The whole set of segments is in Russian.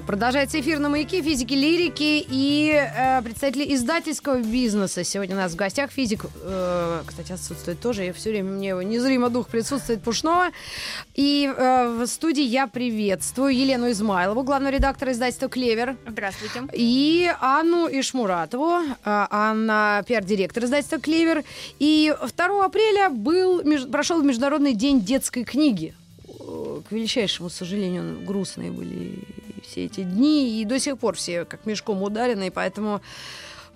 Продолжается эфир на маяке физики лирики и э, представители издательского бизнеса. Сегодня у нас в гостях физик, э, кстати, отсутствует тоже. Я все время мне его незримо дух присутствует Пушнова. И э, в студии я приветствую Елену Измайлову, главного редактора издательства Клевер. Здравствуйте. И Анну Ишмуратову, а, Анна пиар-директор издательства Клевер. И 2 апреля был, меж- прошел Международный день детской книги. К величайшему сожалению, грустные были все эти дни, и до сих пор все как мешком ударены, поэтому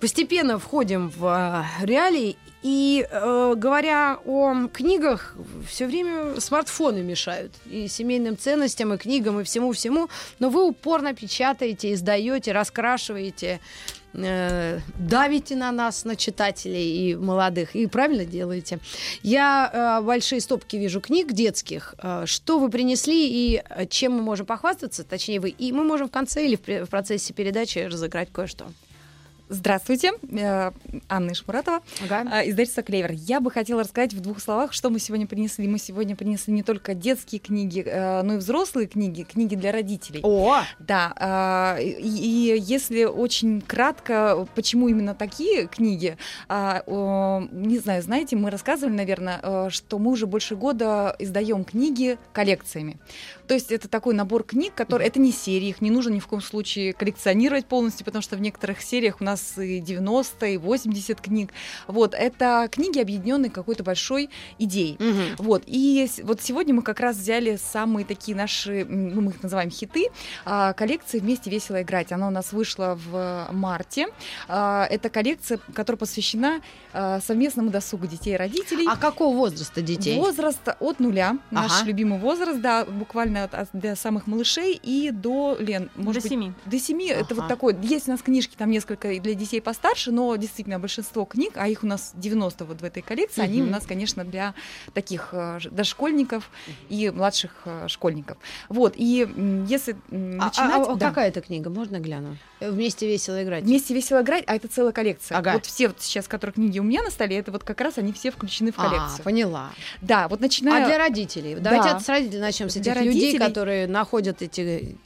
постепенно входим в а, реалии. И э, говоря о книгах, все время смартфоны мешают и семейным ценностям, и книгам, и всему-всему. Но вы упорно печатаете, издаете, раскрашиваете, э, давите на нас, на читателей и молодых, и правильно делаете. Я э, большие стопки вижу книг детских. Э, что вы принесли и э, чем мы можем похвастаться, точнее вы, и мы можем в конце или в, в процессе передачи разыграть кое-что. Здравствуйте, э, Анна Ишмуратова, Ага. э, издательство «Клевер». Я бы хотела рассказать в двух словах, что мы сегодня принесли. Мы сегодня принесли не только детские книги, э, но и взрослые книги, книги для родителей. О, Да, и, если очень кратко, почему именно такие книги, а, не знаю, знаете, мы рассказывали, наверное, что мы уже больше года издаем книги коллекциями. То есть это такой набор книг, который это не серии, их не нужно ни в коем случае коллекционировать полностью, потому что в некоторых сериях у нас и 90, и 80 книг. Вот, это книги, объединенные какой-то большой идеей. Мгм. Вот, и вот сегодня мы как раз взяли самые такие наши, ну, мы их называем хиты, а, коллекции «Вместе весело играть». Она у нас вышла в марте. А, Это коллекция, которая посвящена а, совместному досугу детей и родителей. А какого возраста детей? Возраст от нуля, наш Ага. любимый возраст, да, буквально от, от- для самых малышей и до, Лен, может До быть, семи. до семи. Это вот Ага. такой, есть у нас книжки, там несколько для детей постарше, но действительно большинство книг, а их у нас 90 вот в этой коллекции, они у нас, конечно, для таких э, дошкольников и младших э, школьников. Вот, и если м, А- а- начинать... а да. какая это книга? Можно гляну? Вместе весело играть. Вместе весело играть, а это целая коллекция. Ага. Вот все вот сейчас, которые книги у меня на столе, это вот как раз они все включены в А, коллекцию. поняла. Да, вот начиная... А для родителей? Давайте Да. от с родителей начнем с Для этих людей, которые находят эти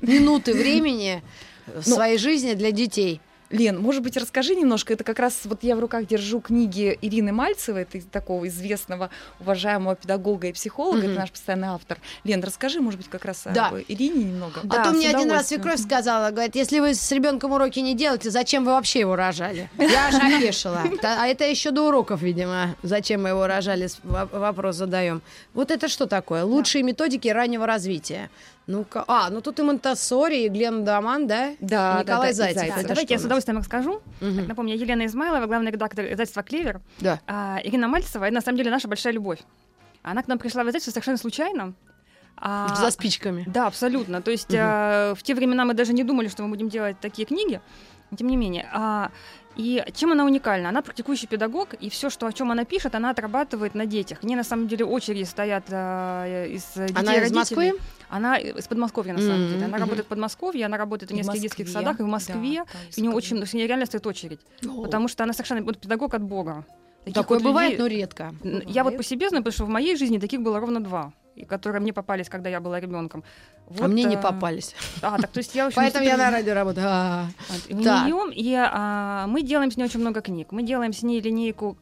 минуты времени в Ну, своей жизни для детей. Лен, может быть, расскажи немножко. Это как раз вот я в руках держу книги Ирины Мальцевой, это такого известного, уважаемого педагога и психолога, Мгм. это наш постоянный автор. Лен, расскажи, может быть, как раз Да. об Ирине немного. а то с мне один раз свекровь сказала, говорит, если вы с ребенком уроки не делаете, зачем вы вообще его рожали? Я аж опешила. А это еще до уроков, видимо, зачем мы его рожали, вопрос задаем. Вот это что такое? Лучшие методики раннего развития. Ну-ка, а, ну тут и Монтассори, и Глен Даман, да? Да, И Николай да, да, Зайцев. Зайцев. Да, давайте я с удовольствием расскажу. Мгм. Напомню, я Елена Измайлова, главный редактор издательства «Клевер». Да. А, Ирина Мальцева — это на самом деле наша большая любовь. Она к нам пришла в издательство совершенно случайно. А, За спичками. Да, абсолютно. То есть Мгм. а, в те времена мы даже не думали, что мы будем делать такие книги. Но Тем не менее. А, и чем она уникальна? Она практикующий педагог, и все, что, о чем она пишет, она отрабатывает на детях. К ней на самом деле очереди стоят а, из детей Она из родителей. Москвы? Она из Подмосковья, на самом Мгм, деле. Она мгм. работает в Подмосковье, она работает в И в нескольких детских садах и в Москве. да, да, У нее из очень, у нее реально стоит очередь. Потому что она совершенно вот, педагог от Бога. Таких Такое вот бывает, людей- но редко. Я вот по себе знаю, потому что в моей жизни таких было ровно два, и которые мне попались, когда я была ребенком. а мне не попались. А, так, то есть я, общем, Поэтому я на радио работаю. А, Вот, неё, и а, мы делаем с ней очень много книг. Мы делаем с ней линейку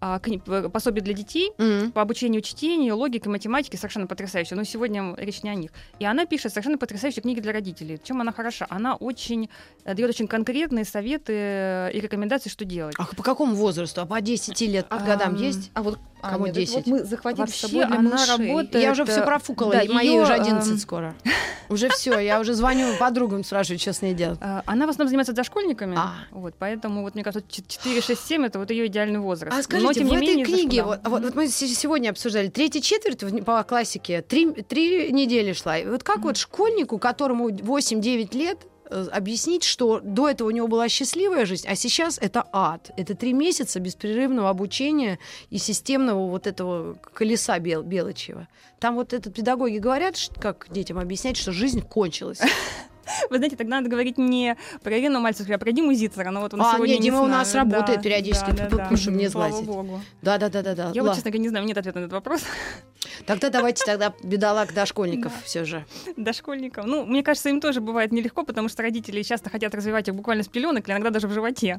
э, а, кни- п- пособий для детей м. по обучению чтению, логике, математике совершенно потрясающе. Но сегодня речь не о них. И она пишет совершенно потрясающие книги для родителей. Чем она хороша? Она очень э, дает очень конкретные советы э, и рекомендации, что делать. А по какому возрасту? А по 10 лет по годам Ам, есть? А вот а, Кому нет, это 10? Вот мы захватили с Вообще собой для она малышей. работает- Я уже все профукала, да, и моей её, уже 11 эм, скоро. Уже все, я уже звоню подругам, спрашиваю, что с ней делать. А, Она в основном занимается дошкольниками, А. вот, поэтому вот мне кажется 4, 6, 7 это вот ее идеальный возраст. А скажите, Но, тем в не этой менее, книге, вот, вот- вот мы сегодня обсуждали, третья четверть по классике, три, три недели шла. И вот как вот школьнику, которому 8-9 лет, э, объяснить, что до этого у него была счастливая жизнь, а сейчас это ад. Это три месяца беспрерывного обучения и системного вот этого колеса бел белочьего. Там вот это педагоги говорят, как детям объяснять, что жизнь кончилась. Вы знаете, тогда надо говорить не про Ирину Мальцеву, а про Диму Зицера. Но вот он А, сегодня нет, Дима с у нас работает Да, периодически, да, да, да. чтобы не сглазить. Да, да, да, да, да. Я вот, честно говоря, не знаю, нет ответа на этот вопрос. Тогда давайте тогда бедолаг дошкольников все же. Дошкольников. Ну, мне кажется, им тоже бывает нелегко, потому что родители часто хотят развивать их буквально с пеленок, или иногда даже в животе.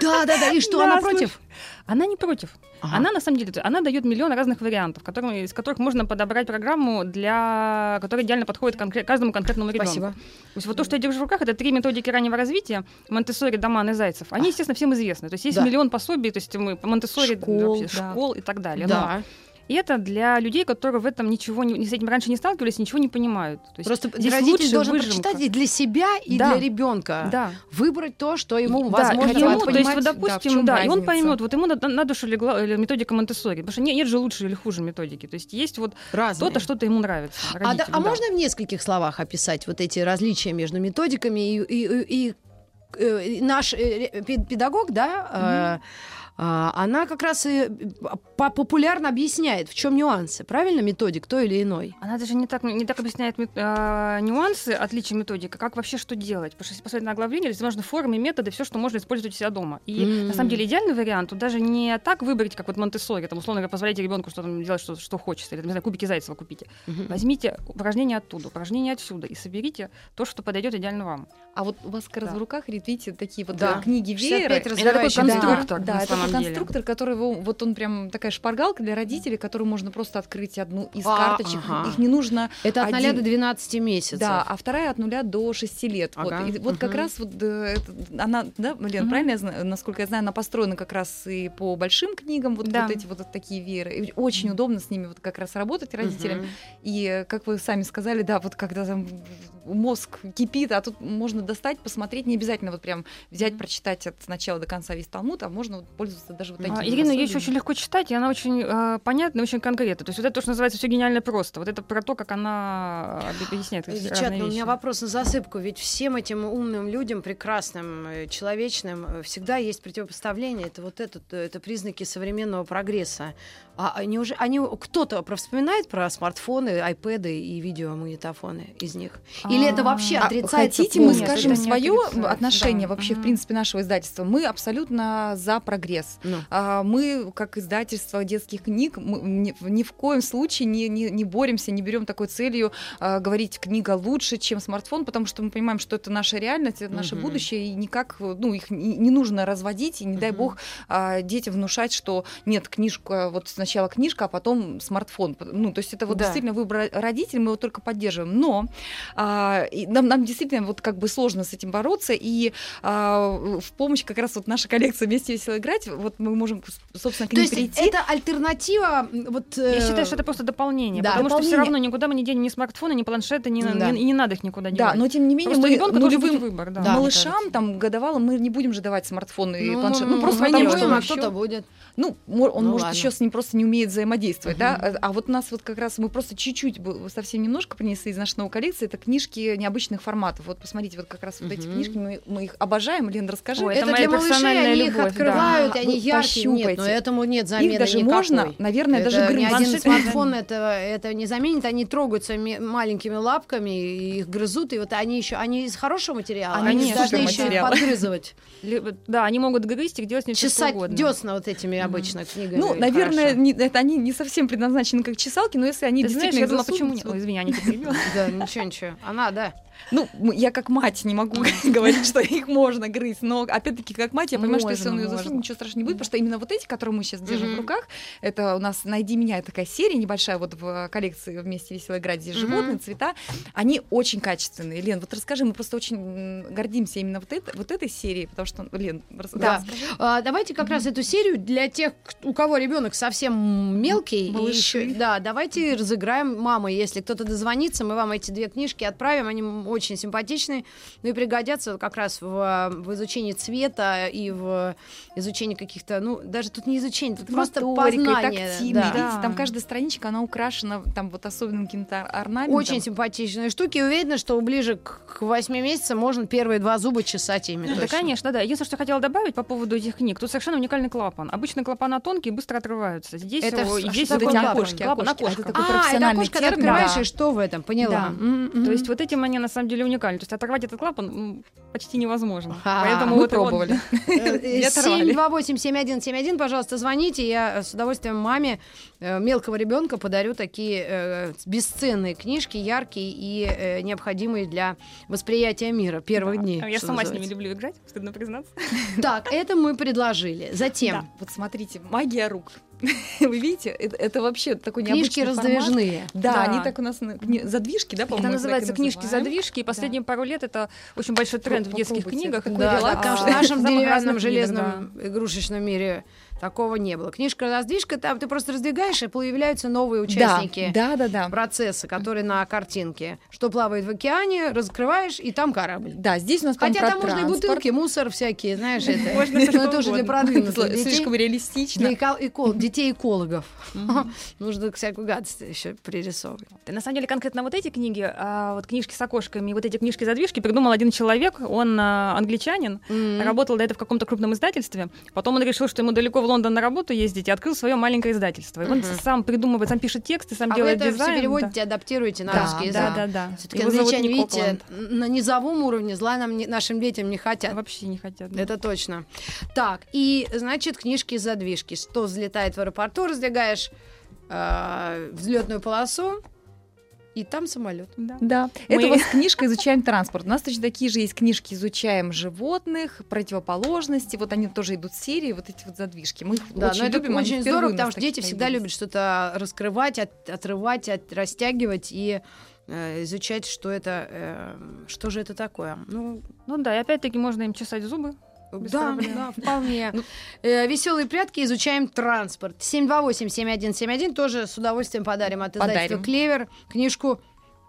Да, да, да. И что, Да, она против? Она не против. Она на самом деле, она дает миллион разных вариантов, из которых можно подобрать программу, для которая идеально подходит каждому конкретному ребенку. Спасибо. То есть вот то, что я держу в руках, это три методики раннего развития Монтессори, Доман и Зайцев. Они, естественно, всем известны. То есть есть Да. миллион пособий, то есть мы Монтессори Школ, да. и так далее. Да. И это для людей, которые в этом ничего не, с этим раньше не сталкивались, ничего не понимают. То есть Просто здесь родитель должен выжимка. прочитать и для себя, и Да. для ребенка. Да. Выбрать то, что ему, Да, возможно, ему, подходит. то есть, вот, понимать, да, допустим, чём да, и он поймет, вот ему на, на душу легла э, методика Монтессори, потому что нет, нет же лучше или хуже методики. То есть есть вот Разные. то-то, что-то ему нравится. А, да- а да. можно в нескольких словах описать вот эти различия между методиками и, и- и- и, э, наш э, педагог, да, а, она как раз и по- популярно объясняет, в чем нюансы, правильно, методик той или иной. Она даже не так, не так объясняет а, нюансы отличия методики, как вообще что делать. Потому что если посмотреть на оглавление, здесь можно формы, методы, все, что можно использовать у себя дома. И М. на самом деле идеальный вариант тут даже не так выбрать, как вот Монтессори, там, условно говоря, позволяйте ребенку что там делать, что, что хочется, или, там, не знаю, кубики Зайцева купите. Возьмите упражнения оттуда, упражнения отсюда и соберите то, что подойдет идеально вам. А вот у вас как раз Да. в руках, видите, такие вот Да. э, книги 65 Вееры. раз- Это такой да. конструктор, Да, на это самом деле. конструктор, который его- вот он прям такая шпаргалка для родителей, которую можно просто открыть одну из А, карточек. ага. Их не нужно. Это от Один- 0 до 12 месяцев. Да, а вторая от нуля до 6 лет. Ага. Вот, и вот как Мгм. раз вот э, это- она, да, Лен, Мгм. правильно я знаю, насколько я знаю, она построена как раз и по большим книгам, вот, Да. вот эти вот такие вееры. И очень удобно с ними вот как раз работать родителям. Мгм. И, как вы сами сказали, да, вот когда там мозг кипит, а тут можно достать, посмотреть, не обязательно вот прям взять, прочитать от начала до конца весь Талмуд, а можно вот пользоваться даже вот А, такими Ирина, ее еще очень легко читать, и она очень э, понятна и очень конкретна. То есть вот это то, что называется все гениально просто. Вот это про то, как она об- объясняет Девчат, ну, у меня вопрос на засыпку. Ведь всем этим умным людям, прекрасным, э, человечным, э, всегда есть противопоставление. Это вот этот, э, это признаки современного прогресса. А они уже, они кто-то про- вспоминает про смартфоны, айпэды и видеомагнитофоны из них? Или это вообще А отрицается? хотите, мы скажем свое отношение вообще, в принципе, нашего издательства? Мы абсолютно за прогресс. Ну. А, Мы, как издательство детских книг, мы ни, в коем случае не, не, боремся, не берем такой целью а, говорить книга лучше, чем смартфон, потому что мы понимаем, что это наша реальность, это наше будущее, и никак, ну, их не, нужно разводить, и не дай бог детям внушать, что нет, книжка, вот сначала книжка, а потом смартфон. Ну, то есть это вот Да. действительно выбор родителей, мы его только поддерживаем. Но а, и нам, нам действительно вот как бы сложно с этим бороться, и а, в помощь как раз вот наша коллекция «Вместе весело играть», вот мы можем, собственно, к То ним есть прийти. это альтернатива вот... Я э, считаю, что это просто дополнение, да, потому что дополнение. все равно никуда мы не денем ни смартфоны, ни планшеты, ни, Да. ни- и не надо их никуда Да, девать. но тем не менее Просто мы ребенку нулевым выбор, да. Да, малышам, там, годовалым, мы не будем же давать смартфоны и ну, планшеты. мы- Ну, просто мы не будем, что а кто-то будет. Ну, он Ну, может ладно. еще с ним просто не умеет взаимодействовать, да. Мгм. А, а вот у нас вот как раз мы просто чуть-чуть, совсем немножко принесли из нашей новой коллекции. Это книжки необычных форматов. Вот посмотрите, вот как раз вот эти книжки мы, мы их обожаем. Лен, расскажи. Ой, Это, Это моя для малышей, они их любовь, да. открывают, Да, они вы яркие. Нет, пощупайте. но этому нет замены их даже никакой. можно, наверное, даже Это ни грызть. один Планшет смартфон это, это не заменит, они трогаются ми- маленькими лапками, и их грызут, и вот они еще, они из хорошего материала, Они они должны еще их подгрызывать, Да, они могут грызть и делать что чесать десна вот этими обычно книгами. Ну, наверное, не- это они не совсем предназначены как чесалки, но если они Ты знаешь, действительно я их думала, почему нет? Ой, извини, перебила. Да, ничего, ничего. Она, да. Ну, я как мать не могу говорить, что их можно грызть, но опять-таки как мать я понимаю, что если он Можно, ее засунет, можно. ничего страшного не будет, потому что именно вот эти, которые мы сейчас держим в руках, это у нас «Найди меня» такая серия небольшая вот в коллекции «Вместе весело играть», здесь животные, цвета, они очень качественные. Лен, вот расскажи, мы просто очень гордимся именно вот, это, вот этой серией, потому что, Лен, рас- Да. расскажи. А, давайте как раз эту серию для тех, у кого ребенок совсем мелкий. Малыши. ещё- да, давайте разыграем мамы. Если кто-то дозвонится, мы вам эти две книжки отправим. Они очень симпатичные, ну и пригодятся как раз в, в изучении цвета и в изучении каких-то, ну, даже тут не изучение, тут просто познание. тактильной. да. Видите, Да. там каждая страничка, она украшена там вот особенным каким-то орнаментом. Очень симпатичные штуки. И уверена, что ближе к к 8 месяцам можно первые два зуба чесать ими. Да, точно. конечно, да. Единственное, что я хотела добавить по поводу этих книг, тут совершенно уникальный клапан. Обычно клапана тонкие и быстро отрываются. Здесь Это его- а есть что Вот такое эти клапан? окошки, Клапан, окошки. окошко. Это такой А, это профессиональный окошко, когда термин. открываешь, Да. и что в этом? Поняла. Да. М-м-м. То есть вот этим они на самом деле уникальны. То есть оторвать этот клапан м, почти невозможно. А, Поэтому Мы вот пробовали. Э, Не оторвали. 728-7171, пожалуйста, звоните. Я э, с удовольствием маме э, мелкого ребенка подарю такие э, бесценные книжки, яркие и э, необходимые для восприятия мира первых дней. Я что сама с ними люблю играть, стыдно признаться. Так, это мы предложили. Затем вот смотрите, магия рук. Вы видите, это, это вообще такой книжки необычный формат. раздвижные. Да, Да. они так у нас задвижки, да, Это по-моему. называется и называем. книжки-задвижки, и последние пару лет это очень большой тренд в детских Попробуйте, книгах. Да, да, релакс. потому что в нашем деревянном железном игрушечном мире такого не было. Книжка-раздвижка, там ты просто раздвигаешь, и появляются новые участники Да, да, да, да. процесса, которые на картинке. Что плавает в океане, раскрываешь, и там корабль. Да, здесь у нас там Хотя про там можно и бутылки, мусор всякие, знаешь, это. Можно Но что это уже для продвинутых. Слишком реалистично. детей экологов. Нужно всякую гадость еще пририсовывать. На самом деле, конкретно вот эти книги, а, вот книжки с окошками, и вот эти книжки-задвижки придумал один человек, он а, англичанин, работал до этого в каком-то крупном издательстве, потом он решил, что ему далеко в Лондон на работу ездить, и открыл свое маленькое издательство. И он Мгм. сам придумывает, сам пишет тексты, сам А вы делает это все дизайн. да. переводите, адаптируете на Да, русский язык? Да, да, да. Все-таки англичане, видите, на низовом уровне зла нам, не- нашим детям не хотят. Вообще не хотят. да. Это точно. Так, и, значит, книжки-задвижки. Что взлетает в аэропорту, раздвигаешь э, взлетную полосу, и там самолет. Да. Да, Мы- это у вас книжка «Изучаем транспорт». У нас точно такие же есть книжки «Изучаем животных», «Противоположности». Вот они тоже идут в серии, вот эти вот задвижки. Мы их Да, очень но это любим, очень здорово, потому что дети всегда появились. любят что-то раскрывать, от- отрывать, от- растягивать и э, изучать, что это, э, что же это такое. Ну, Ну да, и опять-таки можно им чесать зубы. Без да, проблем. да, вполне. Ну, Веселые прятки, изучаем транспорт. 728-7171 тоже с удовольствием подарим от издательства Подарим. Клевер книжку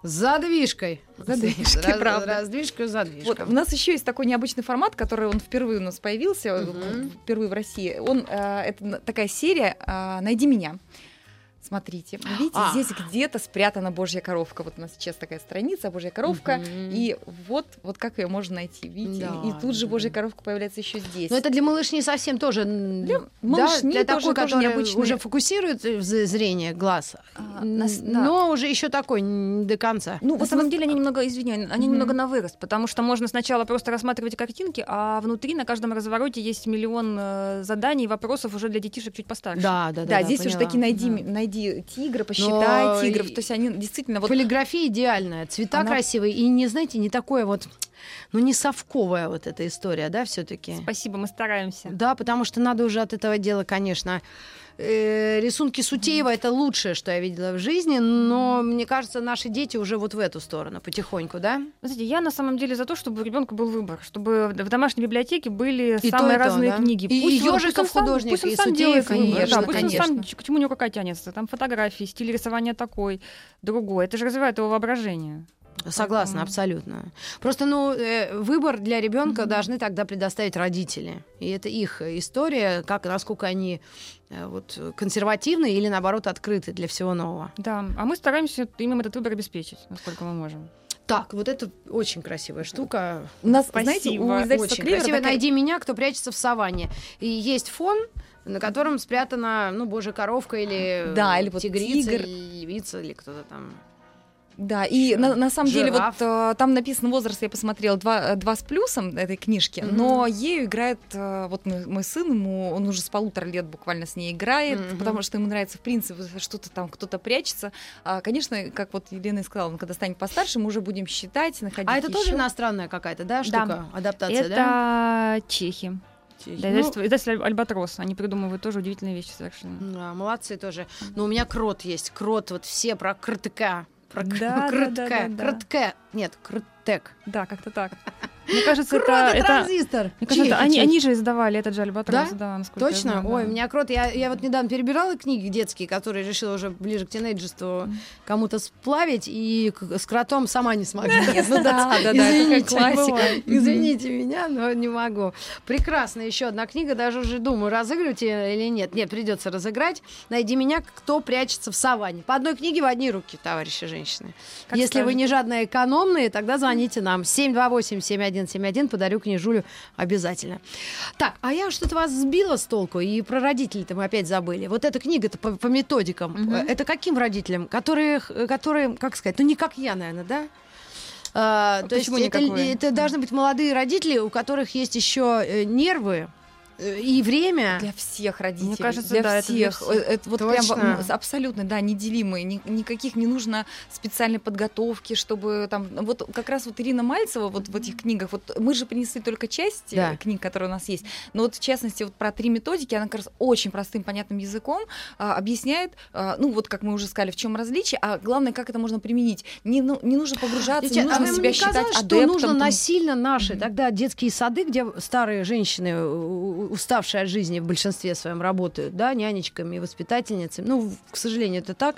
задвижкой. Задвижки, Раз- правда. Раздвижка, задвижка. Вот, у нас еще есть такой необычный формат, который он впервые у нас появился, э, Мгм. впервые в России. Он, э, это такая серия э, «Найди меня». Смотрите, вы видите, А. здесь где-то спрятана Божья коровка. Вот у нас сейчас такая страница Божья коровка, Мгм. и вот, вот как ее можно найти, видите? Да, и тут же да, Божья да. коровка появляется еще здесь. Но это для малышни совсем тоже... Для да, малышни для тоже- такой, тоже который необычный. уже фокусирует э, зрение глаз. А, нас- да. Но уже еще такой, не до конца. Ну, На самом деле они немного, извини, они Мгм. немного на вырост, потому что можно сначала просто рассматривать картинки, а внутри на каждом развороте есть миллион э, заданий вопросов уже для детишек чуть постарше. Да, да, да. Да, здесь уже поняла. такие найди, Да. найди тигра, посчитай Но тигров. То есть они действительно вот Полиграфия идеальная, цвета Она- красивые и не знаете не такое вот, ну не совковая вот эта история, да, все-таки. Спасибо, мы стараемся. Да, потому что надо уже от этого дела, конечно. э, рисунки Сутеева это лучшее, что я видела в жизни, но мне кажется, наши дети уже вот в эту сторону потихоньку, да? Знаете, я на самом деле за то, чтобы у ребенка был выбор, чтобы в домашней библиотеке были И то, самые и то, разные да? книги. И Пусть он сам- художник, пусть он и сам Сутеев, делает выбор, конечно, да, пусть он сам, конечно. к чему у него рука тянется, там фотографии, стиль рисования такой, другой. Это же развивает его воображение. Согласна, Поэтому- абсолютно. Просто, ну, э, выбор для ребенка должны тогда предоставить родители. И это их история, как, насколько они э, вот, консервативны или, наоборот, открыты для всего нового. Да, а мы стараемся им этот выбор обеспечить, насколько мы можем. Так, вот это очень красивая штука. у нас, Спасибо. знаете, у издательства Очень красиво. такая- Найди меня, кто прячется в саванне. И есть фон, на котором спрятана, ну, божья коровка или Да, или вот тигрица, тигр. или львица, или кто-то там. Да, и на, на самом деле Жираф. вот э, там написан возраст, я посмотрела, два, э, два с плюсом этой книжки, Мгм. но ею играет э, вот мой, мой сын, ему, он уже с полутора лет буквально с ней играет, Мгм. потому что ему нравится, в принципе, что-то там, кто-то прячется. А, конечно, как вот Елена и сказала, он когда станет постарше, мы уже будем считать, находить А это тоже ещё. иностранная какая-то, да, штука? Адаптация, это да? чехи. Ну, Да, издательство, издательство Аль- Альбатрос. Они придумывают тоже удивительные вещи совершенно. Да, молодцы тоже. Но у меня крот есть. Крот, вот все про кротка. Про Да, да, кротка. да, да, да. Кротка. Нет, кротек. Да, как-то так. Мне кажется, Крот это... и это... транзистор. Мне кажется, Чих, они, чих. они же издавали этот же альбатрос, Да? да, Точно? знаю, да. Ой, у меня крот. Я, я вот недавно перебирала книги детские, которые решила уже ближе к тинейджерству кому-то сплавить, и с кротом сама не смогла. Да, да, да, это Извините, классика. Извините меня, но не могу. Прекрасно, еще одна книга, даже уже думаю, разыгрывать или нет. Нет, придется разыграть. Найди меня, кто прячется в саванне. По одной книге в одни руки, товарищи женщины. Если вы не жадные экономные, тогда звоните нам. 728-7171, подарю книжулю обязательно. Так, а я что-то вас сбила с толку, и про родителей-то мы опять забыли. Вот эта книга-то по, по методикам. Э, Это каким родителям? Которые, которые, как сказать, ну не как я, наверное, да? А, то есть это, это должны быть молодые родители, у которых есть еще э, нервы э, и время. Для всех родителей. кажется, для да, это для всех. всех. Э, Это вот прям Точно. м, абсолютно, да, неделимые. Ни- никаких не нужно специальной подготовки, чтобы там... Вот как раз вот Ирина Мальцева вот в этих книгах, вот мы же принесли только часть э, Да. книг, которые у нас есть, но вот в частности вот про три методики, она как раз очень простым, понятным языком а, объясняет, а, ну вот как мы уже сказали, в чем различие, а главное, как это можно применить. Не, ну, не нужно погружаться, Девчат, не а нужно вам себя не считать казалось, что адептом. нужно там. насильно наши, Мгм. тогда детские сады, где старые женщины, у- уставшие от жизни в большинстве своем работают, да, нянечками, воспитательницами, ну, к сожалению, это так.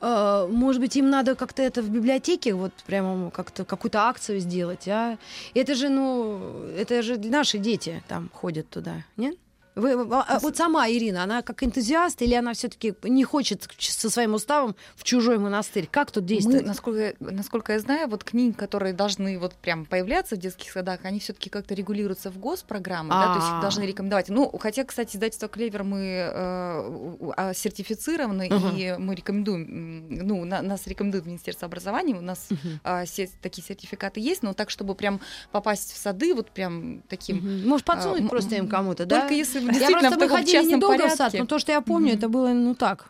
Э, Может быть, им надо как-то это в библиотеке, вот прямо как-то какую-то акцию сделать, а? Это же, ну, это же наши дети там ходят туда, нет? Вы, а, а вот сама Ирина, она как энтузиаст или она все-таки не хочет со своим уставом в чужой монастырь? Как тут Мы, действовать? насколько, насколько я знаю, вот книги, которые должны вот прям появляться в детских садах, они все-таки как-то регулируются в госпрограммы, да, то есть их А. должны рекомендовать. Ну, хотя, кстати, издательство Клевер мы э, сертифицированы, Ага. и мы рекомендуем, ну, на- нас рекомендует Министерство образования, у нас Мгм. а, се- такие сертификаты есть, но так, чтобы прям попасть в сады вот прям таким. Мгм. Может, подсунуть м- просто им кому-то, да? Только если Я просто мы ходили недолго в сад, но то, что я помню, это было, ну так.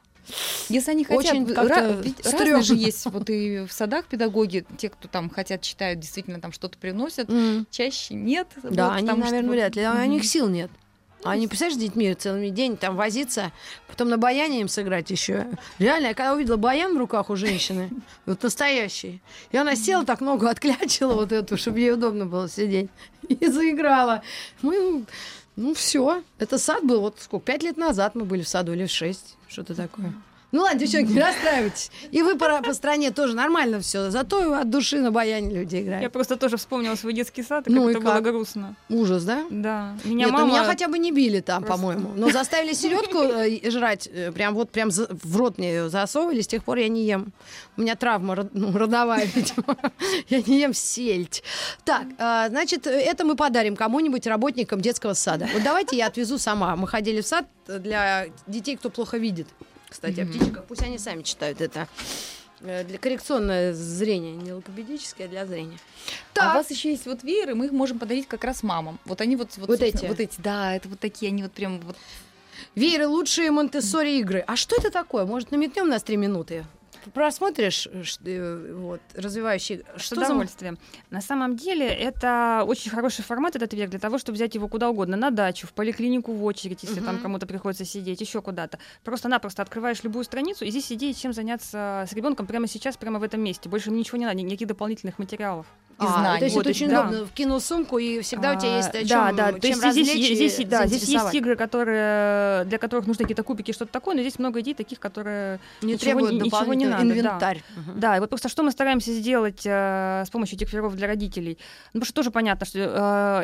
Если они хотят, Очень ра- разные же есть вот и в садах педагоги, те, кто там хотят, читают, действительно там что-то приносят, чаще нет. Да, вот, они, что наверное, вот- вряд ли. А У них сил нет. Они, представляешь, с детьми целыми день там возиться, потом на баяне им сыграть еще. Реально, я когда увидела баян в руках у женщины, вот настоящий, и она села так ногу отклячила вот эту, чтобы ей удобно было сидеть, и заиграла. Мы, ну все, это сад был, вот сколько, пять лет назад мы были в саду, или в шесть, что-то такое. Ну ладно, девчонки, не расстраивайтесь. И вы по, по стране тоже нормально все. Зато от души на баяне люди Я играют. просто тоже вспомнила свой детский сад, и Ну как и это было как? грустно. Ужас, да? Да. Меня Нет, ну мама... меня хотя бы не били там, просто- по-моему. Но заставили селедку э, жрать, э, прям вот прям в рот мне ее засовывали, с тех пор я не ем. У меня травма ну, родовая, видимо. Я не ем сельдь. Так, а, значит, это мы подарим кому-нибудь работникам детского сада. Вот давайте я отвезу сама. Мы ходили в сад для детей, кто плохо видит. Кстати, о Мгм. птичках. Пусть они сами читают это. Э, Для коррекционное зрение, не логопедическое, а для зрения. А у Так, вас еще есть вот вееры, мы их можем подарить как раз мамам. Вот они вот, Вот собственно, эти? Вот эти, да, это вот такие, они вот прям вот Вееры лучшие Монтессори игры. А что это такое? Может, намекнем на три минуты? Просмотришь, э, э, вот, развивающий... С Что за... удовольствием. На самом деле это очень хороший формат, этот век, для того, чтобы взять его куда угодно, на дачу, в поликлинику в очередь, если там Мгм. кому-то приходится сидеть, еще куда-то. Просто-напросто открываешь любую страницу, и здесь идея, чем заняться с ребенком прямо сейчас, прямо в этом месте. Больше ничего не надо, ни- никаких дополнительных материалов. И А, знаний. то есть Вот, это очень да. удобно. Вкинул сумку, и всегда у тебя А, есть о да, чем, да, то чем есть здесь, здесь, да, здесь есть игры, которые, для которых нужны какие-то кубики, что-то такое, но здесь много идей таких, которые Не ничего требует не- ничего не надо, да. инвентарь. Мгм. Да, и вот просто что мы стараемся сделать э, с помощью этих феров для родителей. Ну, потому что тоже понятно, что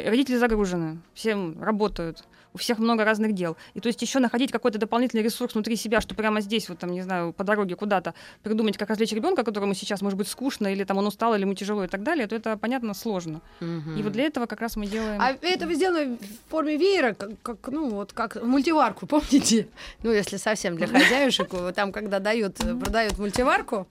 э, родители загружены, все работают, у всех много разных дел. И то есть еще находить какой-то дополнительный ресурс внутри себя, что прямо здесь, вот там, не знаю, по дороге куда-то придумать, как развлечь ребенка, которому сейчас может быть скучно, или там он устал, или ему тяжело и так далее, то это, понятно, сложно. Мгм. И вот для этого как раз мы делаем... А это вы сделано в форме веера, как, как, ну, вот как мультиварку, помните? Ну, если совсем для хозяюшек, там, когда дают, продают мультиварку,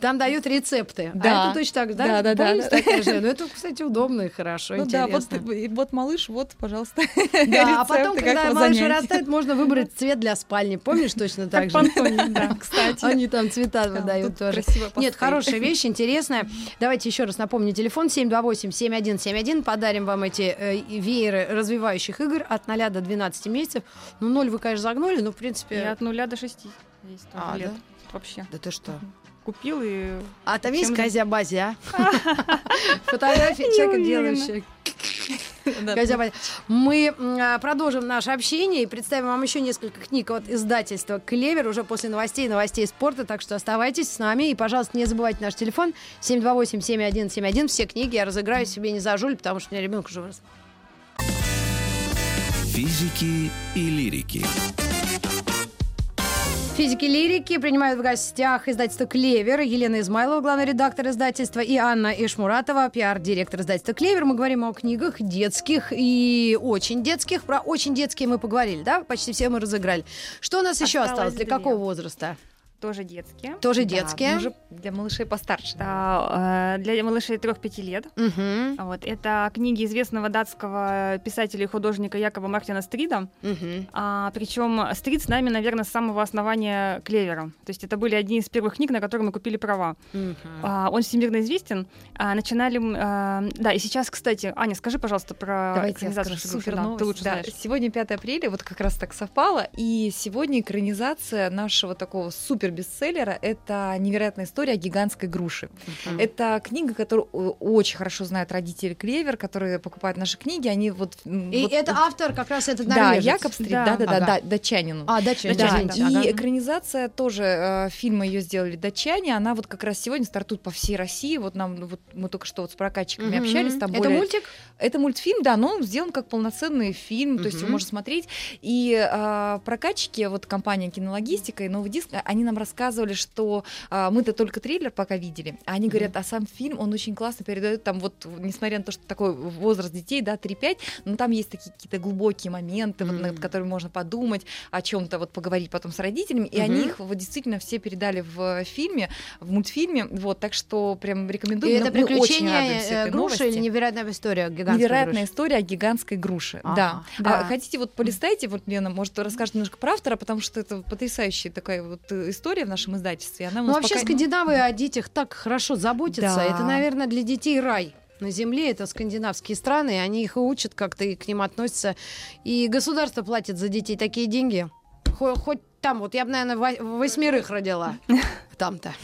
там дают рецепты. Да. А это точно так, да? Да, да, да, Помните да. такая же? Ну, это, кстати, удобно и хорошо, Ну да, вот, интересно. и вот малыш, вот, пожалуйста. Да, а потом, когда малыш вырастает, можно выбрать цвет для спальни. Помнишь точно так Как же? Да. Кстати. Они там цвета Да, выдают тоже. Нет, хорошая вещь, интересная. Давайте еще раз напомню. Телефон 728-7171. Подарим вам эти э, и вееры развивающих игр от 0 до 12 месяцев. Ну, 0 вы, конечно, загнули, но, в И принципе... от нуля до шести есть тоже А, лет. да? Вообще. Да ты что? Купил и... А там есть Козя-Базя? Фотографии человека. Козя-Базя. Мы а, продолжим наше общение и представим вам еще несколько книг от издательства «Клевер» уже после новостей и новостей спорта, так что оставайтесь с нами. И, пожалуйста, не забывайте наш телефон 728-7171. Все книги я разыграю себе не за жуль, потому что у меня ребенок уже вырос. Физики и лирики. Физики лирики принимают в гостях издательство «Клевер» Елена Измайлова, главный редактор издательства, и Анна Ишмуратова, пиар-директор издательства «Клевер». Мы говорим о книгах детских и очень детских. Про очень детские мы поговорили, да? Почти все мы разыграли. Что у нас еще Осталось осталось? Для две. какого возраста? Тоже детские. Тоже Да, детские? уже для малышей постарше. Да, э, для малышей 3-5 лет. Мгм. Вот, это книги известного датского писателя и художника Якова Мартина Стрида. Мгм. А, причем Стрид с нами, наверное, с самого основания Клевера. То есть это были одни из первых книг, на которые мы купили права. Мгм. А, он всемирно известен. А, начинали... а, да, и сейчас, кстати, Аня, скажи, пожалуйста, про Давайте я экранизацию скажу «Шагуши». супер Да, новость. Ты лучше Да, знаешь. Сегодня 5 апреля, вот как раз так совпало, и сегодня экранизация нашего такого супер бестселлера это невероятная история о гигантской груши. Мгм. Это книга, которую о- очень хорошо знают родители Клевер, которые покупают наши книги. Они вот И вот- это автор как раз этот да, норвежец. Якоб Стрит, Да. да, да, да, Ага. да, датчанину. А, датчанин, Да, извините. и Ага. экранизация тоже э, фильма ее сделали датчане. Она вот как раз сегодня стартует по всей России. Вот нам вот мы только что вот с прокатчиками Мгм. общались. Там Это более- мультик? это мультфильм, да, но он сделан как полноценный фильм, то есть его можно смотреть. И а, прокатчики, вот компания Кинологистика и Новый диск, они нам рассказывали, что а, мы-то только трейлер пока видели, а они говорят, а сам фильм, он очень классно передает там вот, несмотря на то, что такой возраст детей, да, 3-5, но там есть такие какие-то глубокие моменты, вот, над которыми можно подумать, о чем-то вот поговорить потом с родителями, и они Мгм. их вот действительно все передали в фильме, в мультфильме, вот, так что прям И рекомендую. это Мы приключение э, груши или невероятная история гигантской Невероятная груши? история о гигантской груше. Да. Да. А хотите, вот полистайте, вот Лена, может, расскажет немножко про автора, потому что это потрясающая такая вот э, история в нашем издательстве. Она Ну, вообще, пока- скандинавы о детях так хорошо заботятся. Да. Это, наверное, для детей рай. На земле это скандинавские страны, они их и учат как-то и к ним относятся. И государство платит за детей такие деньги. Хо- Хоть там, вот я бы, наверное, во- восьмерых родила. Там-то.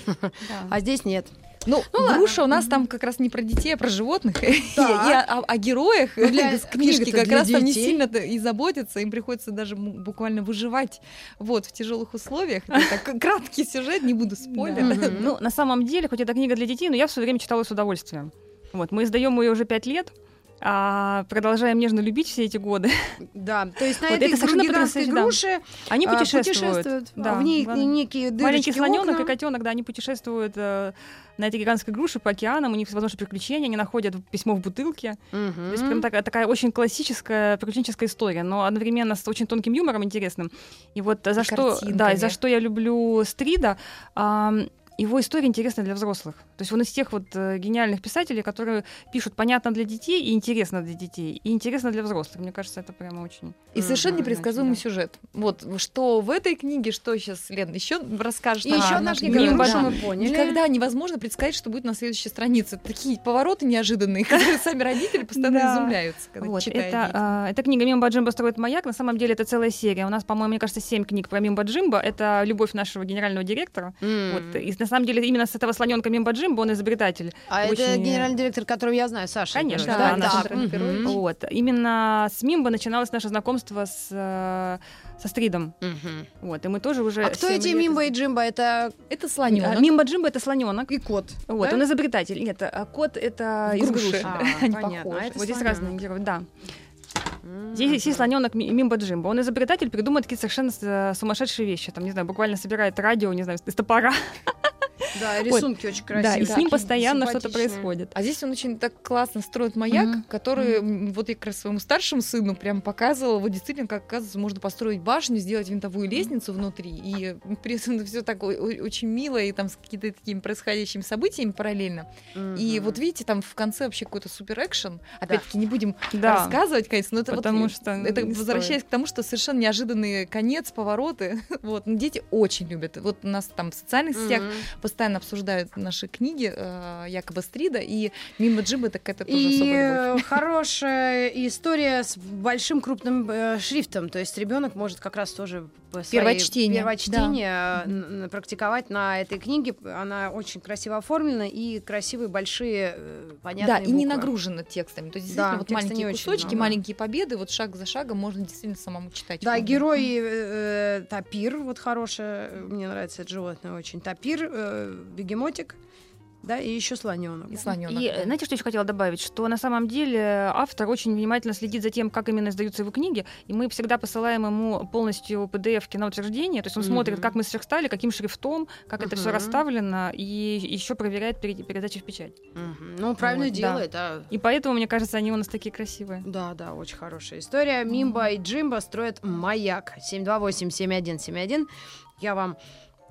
А здесь нет. Ну, ладно. груша у нас там как раз не про детей, а про животных. И Так. о, о героях Ну, для- книжки как для раз там не детей. сильно и заботятся, им приходится даже буквально выживать вот в тяжелых условиях. Это так, краткий сюжет, не буду спойлерить. Мгм. Ну, на самом деле, хоть это книга для детей, но я в свое время читала с удовольствием. Вот, мы издаем ее уже пять лет, а продолжаем нежно любить все эти годы. Да, то есть на Вот этой это гигантской потрясающе, да. груше Они а, путешествуют. Да, В ней главное. некие дырочки, Маленький слоненок окна. и котенок, да, они путешествуют э, на этой гигантской груше по океанам, у них возможно приключения, они находят письмо в бутылке. Мгм. То есть прям такая, такая очень классическая приключенческая история, но одновременно с очень тонким юмором интересным. И вот э, за И что, да, и картинками. за что я люблю Стрида. ам, его история интересна для взрослых. То есть он из тех вот э, гениальных писателей, которые пишут понятно для детей и интересно для детей, и интересно для взрослых. Мне кажется, это прямо очень... И совершенно Мгм, непредсказуемый значит, сюжет. Вот что в этой книге, что сейчас, Лен, еще расскажешь. И нам еще одна книга, что Да. мы поняли. Никогда невозможно предсказать, что будет на следующей странице. Такие повороты неожиданные, которые сами родители постоянно Да. изумляются, когда Вот, читают это, а, это книга «Мимба Джимба строит маяк». На самом деле это целая серия. У нас, по-моему, мне кажется, семь книг про Мимба Джимба. Это любовь нашего генерального директора. Вот, и на самом деле именно с этого слоненка Мимба Джимба он изобретатель. А это очень- генеральный директор, которого я знаю, Саша. Конечно, да, да, да. Мгм. герой. Вот. Именно с Мимба начиналось наше знакомство с, э, со Стридом. Мгм. Вот, и мы тоже уже... А кто эти лет Мимба и Джимба? Это Это А, слоненок. Мимба Джимба это слоненок. и кот. Вот, да? он изобретатель. Нет, а кот это В из груши. груши. А, Они понятно. похожи. А это Вот здесь слонёнок. разные герои, да. Здесь есть слоненок Ми- Мимба Джимба. Он изобретатель, придумывает какие-то совершенно сумасшедшие вещи. Там, не знаю, буквально собирает радио, не знаю, из топора. Да, рисунки очень Да, красивые. и с ним такие постоянно что-то происходит. А здесь он очень так классно строит маяк, Мгм. который м, вот я как раз своему старшему сыну прям показывал, вот действительно, как оказывается, можно построить башню, сделать винтовую лестницу внутри, и при этом все так очень мило, и там с какими-то такими происходящими событиями параллельно. И Мгм. вот видите, там в конце вообще какой-то супер экшен. Опять-таки не будем Да. рассказывать, конечно, но это Потому вот, что это не возвращаясь к тому, что совершенно неожиданный конец, повороты. Вот, но дети очень любят. Вот у нас там в социальных сетях Мгм. постоянно обсуждают наши книги э, якобы Стрида, и мимо Джиба так это тоже И особая любовь. хорошая история с большим крупным э, шрифтом. То есть ребенок может как раз тоже по своей- Первое чтение, первое чтение, э, практиковать на этой книге. Она очень красиво оформлена и красивые большие э, понятные Да, и не буквы. нагружена текстами. То есть, Да, действительно, вот текста не маленькие кусочки, много. маленькие победы, вот шаг за шагом можно действительно самому читать. Да, Можно. герой э, э, тапир, вот хорошее, мне нравится это животное очень. Тапир, э, бегемотик, да, и еще слоненок. И слонёнок, И да. э, знаете, что еще хотела добавить? Что на самом деле автор очень внимательно следит за тем, как именно издаются его книги, и мы всегда посылаем ему полностью PDF на утверждение, то есть он Мгм. смотрит, как мы сверстали, каким шрифтом, как это все расставлено, и еще проверяет перед передачей в печать. Мгм. Ну, правильно Вот, да. делает, а И поэтому, мне кажется, они у нас такие красивые. Да, да, очень хорошая история. Мимба и Джимба строят маяк. 728-7171. Я вам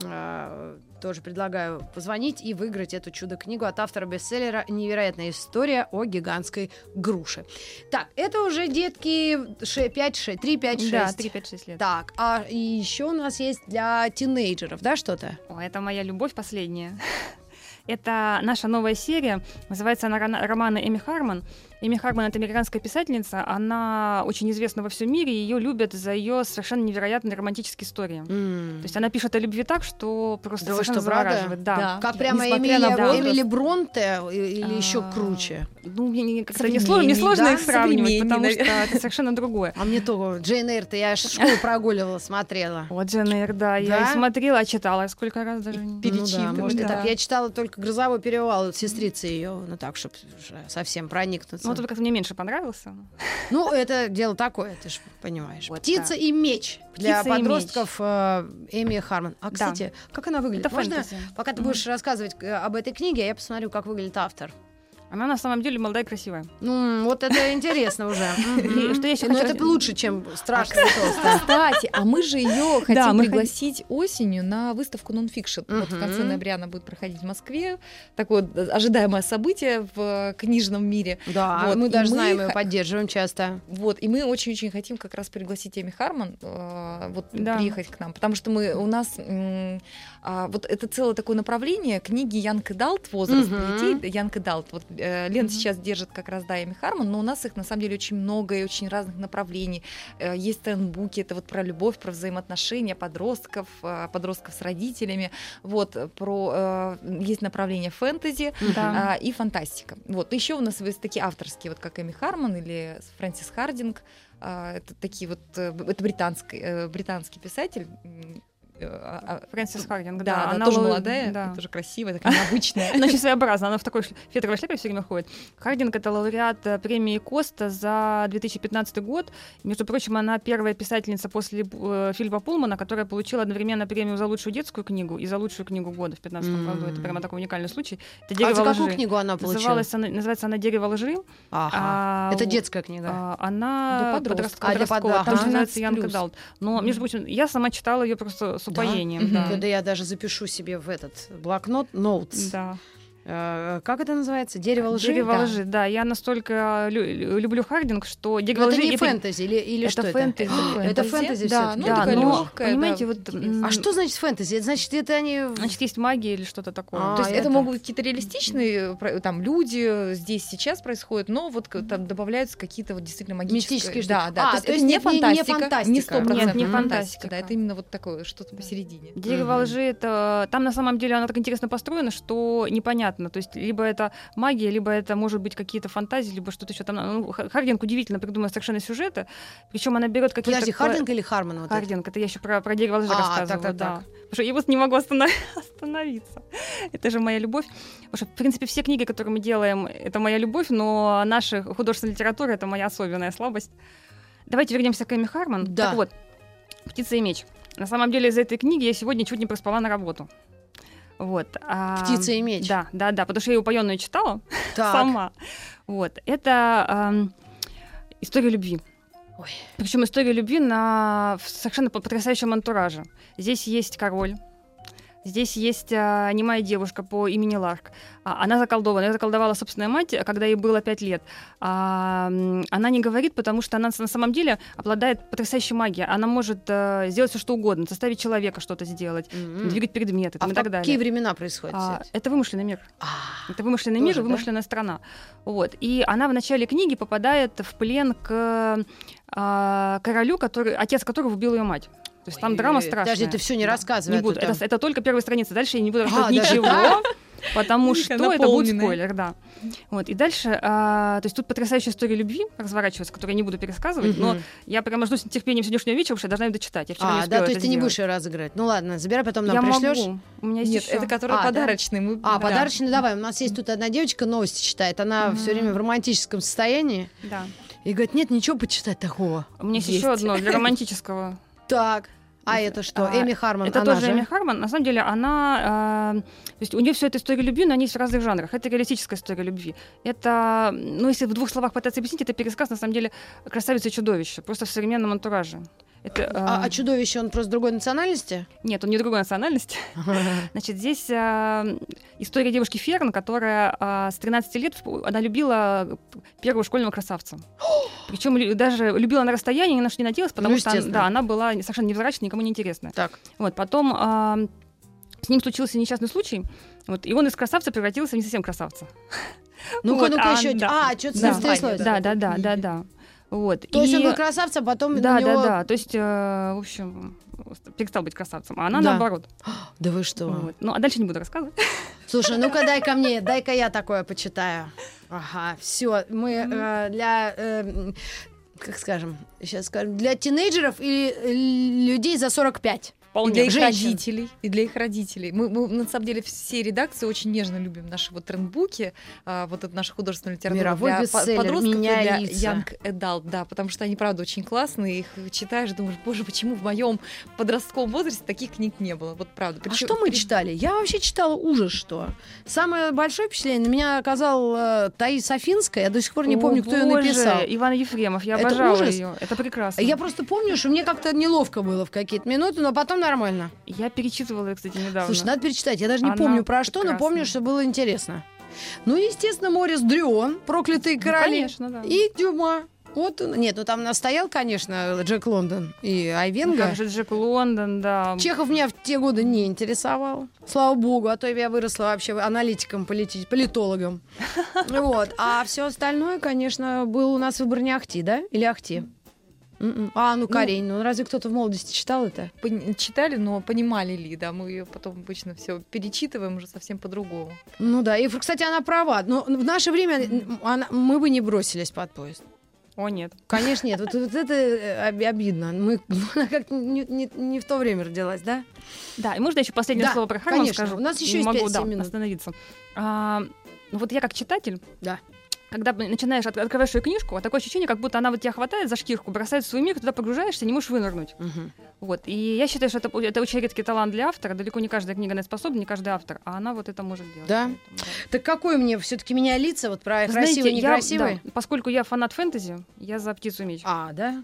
э, тоже предлагаю позвонить и выиграть эту чудо-книгу от автора бестселлера «Невероятная история о гигантской груше». Так, это уже детки 5, 6, 3, 5, 6. Да, 3-5-6 лет. Так, а еще у нас есть для тинейджеров, да, что-то? О, это моя любовь последняя. Это наша новая серия, называется она романы Эми Харман. Эми Харман — это американская писательница, она очень известна во всем мире, ее любят за ее совершенно невероятные романтические истории. То есть она пишет о любви так, что просто Да совершенно что, завораживает. Да. Да. Как прямо Несмотря на возраст. Эмили Бронте или еще А, круче? Ну, мне, как-то не сложно, мне сложно да? их сравнивать, потому что это совершенно другое. А мне то, Джейн Эйр-то я школу прогуливала, смотрела. Вот Джен Эйр, да, я Да? и смотрела, а читала сколько раз даже. перечитывали, Ну да, может, да. Я читала только «Грозовой перевал», вот сестрицы ее, ну так, чтобы совсем проникнуться. Ну, вот как мне меньше понравился. Ну, это дело такое, ты же понимаешь. Вот «Птица так. и меч» для «Птица подростков э, Эми Харман. А, Да. кстати, как она выглядит? Это Можно, фэнтези. пока ты будешь рассказывать э, об этой книге, я посмотрю, как выглядит автор. Она на самом деле молодая и красивая. Ну, вот это интересно уже. Что я Но хочу это лучше, чем страшная толстая. Кстати, а мы же ее хотим пригласить осенью на выставку нонфикшн. Вот в конце ноября она будет проходить в Москве. Такое вот ожидаемое событие в книжном мире. Да, мы даже знаем ее, поддерживаем часто. Вот, и мы очень-очень хотим как раз пригласить Эми Харман э, вот приехать к нам, потому что мы у нас а, вот это целое такое направление книги young adult возраст Мгм. детей young adult. Вот э, Лен Мгм. сейчас держит как раз да Эми Харман, но у нас их на самом деле очень много и очень разных направлений. Э, есть Trendbook и, это вот про любовь, про взаимоотношения подростков, э, подростков с родителями. Вот э, про э, есть направление фэнтези, Да. а, и фантастика. Вот еще у нас есть такие авторские, вот как Эми Харман или Фрэнсис Хардинг. А, это такие вот э, это британский э, британский писатель. Э, а- а- Фрэнсис Хардинг, да, да. она тоже ло- молодая, да. тоже красивая, такая необычная. Она очень своеобразна, она в такой фетровой шляпе все время ходит. Хардинг — это лауреат э, премии Коста за 2015 год. Между прочим, она первая писательница после э, Филиппа Пулмана, которая получила одновременно премию за лучшую детскую книгу и за лучшую книгу года в 2015 году. Это прямо такой уникальный случай. Это А «Дерево за какую лжи». книгу она получила? Она, называется она «Дерево лжи». Ага. А, Это детская книга. а, Она А, подростковая, под- там же называется 12+. Adult. Но, между прочим, я сама читала ее просто с упоением. Да. Да я даже запишу себе в этот блокнот notes. Да. Э, Как это называется? Дерево лжи? Дерево Да. лжи, да. Я настолько лю- лю- люблю Хардинг, что Но дерево это лжи не это- фэнтези или, или это что фэнтези, это? фэнтези. Это фэнтези Да, ну, Да, такая но, лёгкая, понимаете, да, вот А что значит фэнтези? Это значит, это они... значит есть магия или что-то такое? А, То есть это это- могут быть какие-то реалистичные там люди здесь сейчас происходит, но вот там добавляются какие-то вот действительно магические. Мистические Да, штуки. да. А, то есть то это есть не не- не- фантастика, фантастика. не стопроцентная Нет, не фантастика, фантастика. да, это именно вот такое что-то посередине. Дерево лжи это там на самом деле оно так интересно построено, что непонятно. То есть либо это магия, либо это может быть какие-то фантазии, либо что-то еще там. Ну, Хардинг удивительно придумала совершенно сюжеты. Причем она берет какие-то. Подожди, Хардинг или Харман? Вот это? Хардинг, это я еще про, про дерево лжи А, рассказывала, так, так, да. так. Потому что я вот не могу останов- остановиться. Это же моя любовь. Потому что, в принципе, все книги, которые мы делаем, это моя любовь, но наша художественная литература — это моя особенная слабость. Давайте вернемся к Эми Харман. Да. Так вот, «Птица и меч». На самом деле, из-за этой книги я сегодня чуть не проспала на работу. Вот. а, «Птица и меч». Да, да, да, потому что я ее упоенную читала сама. Вот. Это ам, история любви. Ой. Причем история любви на в совершенно по- потрясающем антураже. Здесь есть король, Здесь есть а, немая девушка по имени Ларк. А, она заколдована. Ее заколдовала собственная мать, когда ей было 5 лет. А, она не говорит, потому что она на самом деле обладает потрясающей магией. Она может а, сделать все, что угодно, заставить человека что-то сделать, М. двигать предметы А там, в и так какие далее. времена происходит А, это? вымышленный мир. А, Это вымышленный Тоже, мир да? вымышленная страна. Вот. И она в начале книги попадает в плен к а, королю, который, отец которого убил ее мать. То есть там Ой, драма страшная. Подожди, ты всё не Да. рассказывай, Не а буду. Это, это только первая страница. Дальше я не буду А, рассказывать даже ничего. так? Потому что это будет наполненная. спойлер, да. Вот, и дальше, а, то есть тут потрясающая история любви разворачивается, которую я не буду пересказывать, но Мгм. я прямо жду с нетерпением сегодняшнего вечера, потому что я должна ее дочитать. Я А, да, то это есть ты не будешь ее разыграть. Ну ладно, забирай, потом нам Я пришлешь. могу. У меня есть Нет, ещё. это который А, да? подарочный. Мы, А, да. подарочный давай. У нас есть тут одна девочка, новости читает. Она все время в романтическом состоянии. Да. И говорит, нет, ничего почитать такого. У меня есть Есть. еще одно для романтического. Так. А это что? А, Эми Харман. Это тоже же? Эми Харман. На самом деле она... э, то есть у нее все это история любви, но они есть в разных жанрах. Это реалистическая история любви. Это, ну, если в двух словах пытаться объяснить, это пересказ, на самом деле, «Красавица и чудовище», просто в современном антураже. Это, А, э, а чудовище, он просто другой национальности? Нет, он не другой национальности. Значит, здесь э, история девушки Ферн, которая э, с 13 лет, она любила первого школьного красавца. Причем даже любила на расстоянии, ни на что не надеялась, потому Ну, что она- да, она была совершенно невзрачной, никому не интересная. Так. Вот, потом а, с ним случился несчастный случай, вот, и он из красавца превратился в не совсем красавца. Ну-ка, Вот, ну-ка а, еще. да. А, что-то Да. стряслось. Да, Да, да, да, да. Вот. То есть и- он был красавцем, а потом Да, него... да, да. То есть, э, в общем, перестал быть красавцем, а она Да. наоборот. Да вы что? Вот. Ну, а дальше не буду рассказывать. Слушай, ну-ка дай ко мне, дай-ка я такое почитаю. Ага, все, мы э, для, э, как скажем, сейчас скажем, для тинейджеров или э, людей за 45. И Вполне. для их Женщин. родителей. И для их родителей. Мы, мы, на самом деле, все редакции очень нежно любим наши вот трендбуки, а, вот это наша художественная литература Мировой для бестселлер, подростков и «Меняя для лица». young adult, да, потому что они, правда, очень классные, их читаешь, думаешь, боже, почему в моем подростковом возрасте таких книг не было, вот правда. А Причем- что мы при- читали? Я вообще читала ужас что. Самое большое впечатление на меня оказал э, Таис Афинская. Я до сих пор не О, помню, кто ее боже, написал. Иван Ефремов, я Это обожала ужас. ее. Это прекрасно. Я просто помню, что мне как-то неловко было в какие-то минуты, но потом нормально. Я перечитывала, ее, кстати, недавно. Слушай, надо перечитать. Я даже не Она помню про что, но прекрасна. помню, что было интересно. Ну, естественно, Морис Дрюон, проклятые Ну, короли. конечно, да. И Дюма. Вот. Нет, ну там настоял, конечно, Джек Лондон и Ну, Айвенга. как же Джек Лондон, да. Чехов меня в те годы не интересовал. Слава богу, а то я выросла вообще аналитиком, полити- политологом. Вот. А все остальное, конечно, был у нас выбор не Ахти, да? Или Ахти? М-м. А, ну Карень. Ну разве кто-то в молодости читал это? Пон- читали, но понимали ли, да, мы ее потом обычно все перечитываем уже совсем по-другому. Ну да, и, кстати, она права. Но в наше время м, она- мы бы не бросились под поезд. О, нет. Конечно, нет. Вот, вот это э, об- обидно. Мы она как-то не, не- не в то время родилась, да? Да, и можно еще последнее Да, слово про Харман конечно. скажу? У нас еще Не есть могу, 5-7 да, минут. остановиться. А, ну вот я как читатель, Да. Когда начинаешь, от- открываешь ее книжку, такое ощущение, как будто она вот тебя хватает за шкирку, бросает в свой мир, туда погружаешься, не можешь вынырнуть. Вот. И я считаю, что это, это очень редкий талант для автора. Далеко не каждая книга на это способна, не каждый автор, а она вот это может делать. Да? Поэтому, да. Так какой мне все-таки меня лица, вот про Знаете, красивый, я- некрасивый? да, поскольку я фанат фэнтези, я за птицу меч. А, да?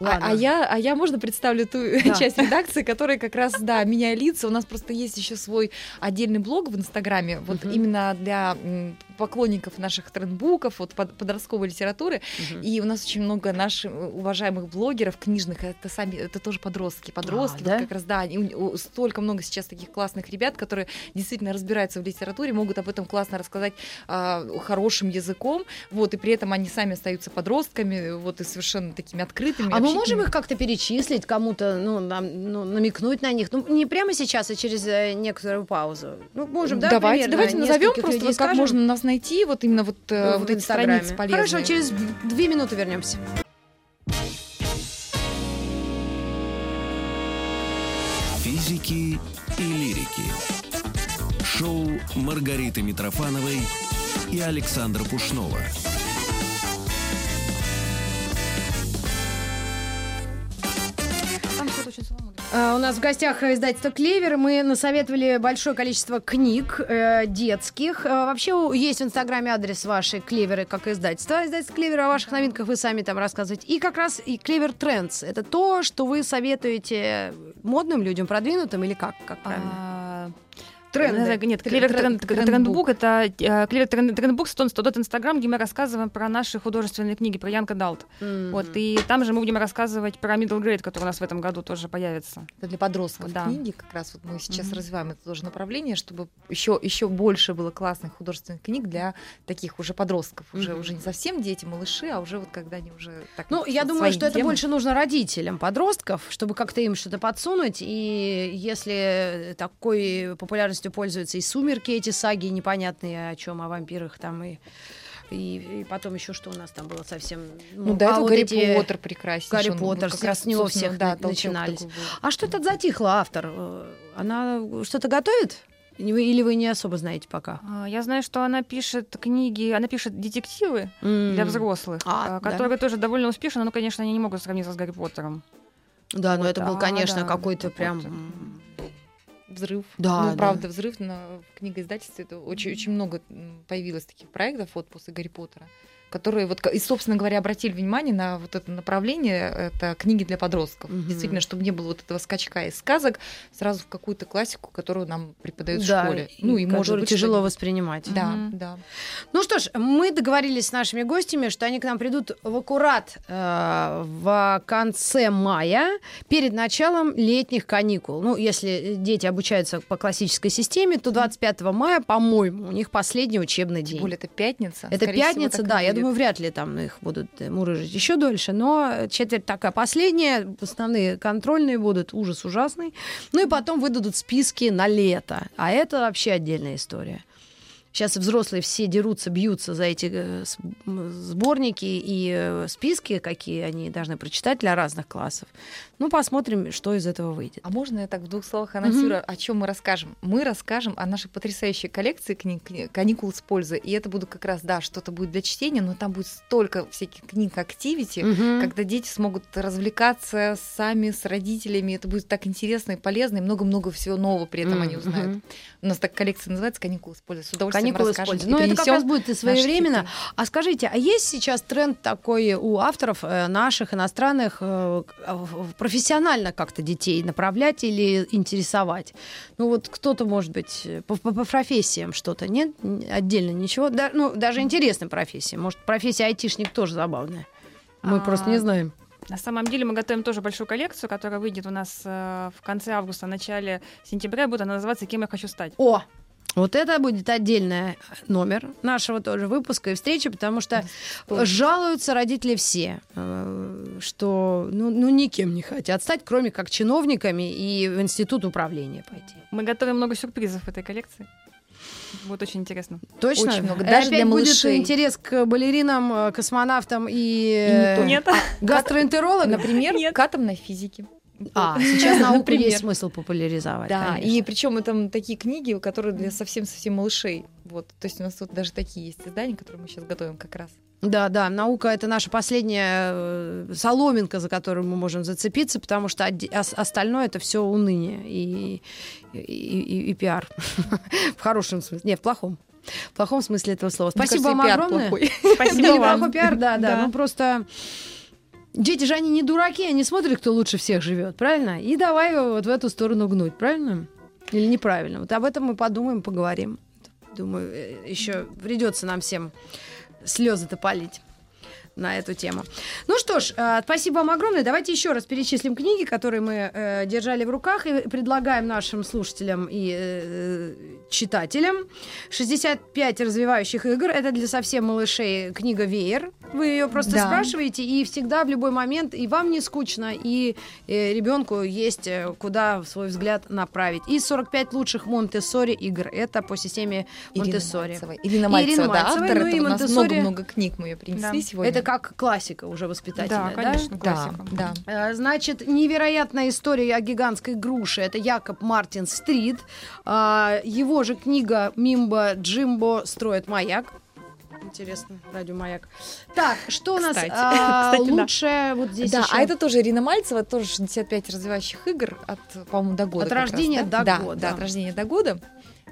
А, а я, а я, можно представлю ту Да. часть редакции, которая как раз, да, меняя лица. У нас просто есть еще свой отдельный блог в Инстаграме, вот Мгм. именно для поклонников наших трендбуков, вот под- подростковой литературы. Мгм. И у нас очень много наших э, уважаемых блогеров книжных, это сами, это тоже подростки, подростки, А, да? вот как раз, да, и у- столько много сейчас таких классных ребят, которые действительно разбираются в литературе, могут об этом классно рассказать а, хорошим языком, вот, и при этом они сами остаются подростками, вот, и совершенно такими открытыми. А мы можем их как-то перечислить, кому-то, ну, нам, ну, намекнуть на них? Ну, не прямо сейчас, а через э, некоторую паузу. Ну, можем, да, давайте, примерно давайте назовем просто, людей вот как скажем? можно нас найти, вот именно вот, э, в вот эти Инстаграме. страницы полезные. Хорошо, через две минуты вернемся. Физики и лирики. Шоу Маргариты Митрофановой и Александра Пушнова. У нас в гостях издательство «Клевер». Мы насоветовали большое количество книг э, детских. А, Вообще есть в Инстаграме адрес вашей «Клеверы» как издательство. Издательство «Клевер» о ваших новинках вы сами там рассказываете. И как раз и «Клевер Трендс». Это то, что вы советуете модным людям, продвинутым или как? как правильно? А, Тренды. Нет, Клевер тр- Тренд- трендбук. Это э, Клевер Тренд- Трендбук, тот Инстаграм, где мы рассказываем про наши художественные книги, про Янка Далт. Мгм. Вот, и там же мы будем рассказывать про Middle Grade, который у нас в этом году тоже появится. Это для подростков Да. книги, как раз вот мы сейчас Мгм. развиваем это тоже направление, чтобы еще, еще больше было классных художественных книг для таких уже подростков, уже, Мгм. уже не совсем дети, малыши, а уже вот когда они уже так Ну, вот я думаю, что это темой. больше нужно родителям подростков, чтобы как-то им что-то подсунуть. И если такой популярностью пользуются и сумерки, эти саги непонятные о чем, о вампирах там и. И, и потом еще что у нас там было совсем. Ну, до а этого вот Гарри эти- Поттер прекраснейший. Гарри ну, Поттер, как раз, с него всех да, начинались. А что это затихло автор? Э, Она что-то готовит? Или вы- не особо знаете пока? А, Я знаю, что она пишет книги, она пишет детективы для М. взрослых, А, а, да. которые тоже довольно успешны, но, конечно, они не могут сравниться с Гарри Поттером. Да, но Вот, это был, а, конечно, да, какой-то прям. Взрыв. Да, ну, да. правда, взрыв на книгоиздательстве. Это очень, очень много появилось таких проектов вот после Гарри Поттера, которые вот, и, собственно говоря, обратили внимание на вот это направление, это книги для подростков. Мгм. Действительно, чтобы не было вот этого скачка из сказок сразу в какую-то классику, которую нам преподают Да, в школе. Ну, и может быть, тяжело что-нибудь- воспринимать. Да, Мгм. да. Ну что ж, мы договорились с нашими гостями, что они к нам придут в аккурат э, в конце мая, перед началом летних каникул. Ну, если дети обучаются по классической системе, то 25 мая, по-моему, у них последний учебный Тем день. более, это пятница. Это Скорее всего, пятница, и да. Я. думаю, вряд ли там их будут э, мурыжить еще дольше, но четверть такая последняя, основные контрольные будут, ужас ужасный. Ну и потом выдадут списки на лето. А это вообще отдельная история. Сейчас взрослые все дерутся, бьются за эти э, сборники и э, списки, какие они должны прочитать для разных классов. Ну, посмотрим, что из этого выйдет. А можно я так в двух словах анонсирую, о чем мы расскажем? Мы расскажем о нашей потрясающей коллекции книг кни- «Каникул с пользой». И это будут как раз, да, что-то будет для чтения, но там будет столько всяких книг активити, Мгм. когда дети смогут развлекаться сами с родителями. Это будет так интересно и полезно, и много-много всего нового при этом они Мгм. узнают. У нас так коллекция называется «Каникулы с пользой». С удовольствием Каникулы с расскажем пользой. и Ну, это как раз будет и своевременно. А скажите, а есть сейчас тренд такой у авторов э, наших, иностранных, э, профессионально как-то детей направлять или интересовать? Ну вот кто-то, может быть, по, по- по профессиям что-то, нет? Отдельно ничего? Да, ну, даже интересная профессия. Может, профессия айтишник тоже забавная. Мы А, просто не знаем. На самом деле мы готовим тоже большую коллекцию, которая выйдет у нас э, в конце августа, начале сентября. Будет она называться «Кем я хочу стать». О! Вот это будет отдельный номер нашего тоже выпуска и встречи, потому что Точно. жалуются родители все, э, что ну, ну никем не хотят стать, кроме как чиновниками и в институт управления пойти. Мы готовим много сюрпризов в этой коллекции. Будет очень интересно. Точно? Очень много. Даже опять для будет малышей. интерес к балеринам, э, космонавтам и, И не э, гастроэнтерологам. Например, Нет. к атомной физике. А, сейчас науку Например. есть смысл популяризовать. Да, конечно. и причем это такие книги, которые для совсем-совсем малышей. Вот, то есть у нас вот даже такие есть издания, которые мы сейчас готовим как раз. Да, да, наука это наша последняя э, соломинка, за которую мы можем зацепиться, потому что остальное это все уныние и, и, и- и пиар. В хорошем смысле. Не, в плохом. В плохом смысле этого слова. Спасибо кажется, вам огромное. плохой. Спасибо вам. неплохой пиар, да. Да. Ну просто дети же они не дураки, они смотрят, кто лучше всех живет, правильно? И давай вот в эту сторону гнуть, правильно? Или неправильно? Вот об этом мы подумаем, поговорим. Думаю, еще придется нам всем слезы-то полить на эту тему. Ну что ж, э, спасибо вам огромное. Давайте еще раз перечислим книги, которые мы э, держали в руках и предлагаем нашим слушателям и э, читателям. 65 развивающих игр. Это для совсем малышей книга «Веер». Вы ее просто Да. спрашиваете, и всегда в любой момент и вам не скучно, и э, ребенку есть э, куда свой взгляд направить. И 45 лучших Монтессори игр. Это по системе Ирина Монтессори. Мальцева. Ирина И Мальцева, Ирина да, Мальцева, автор. ну и это у нас много-много книг мы ее принесли Да. сегодня. Это как классика уже воспитательная, Да, конечно, да, классика. да. Э, Значит, невероятная история о гигантской груше. Это Якоб Мартин Стрит. А, Его же книга Мимба Джимбо строит маяк. Интересно, радиомаяк. Так, что у нас Кстати. а, Кстати, да. лучше вот здесь да, еще? а это тоже Ирина Мальцева, тоже 65 развивающих игр от, по-моему, до года. От раз, рождения да? до Да, года. Да, от рождения до года.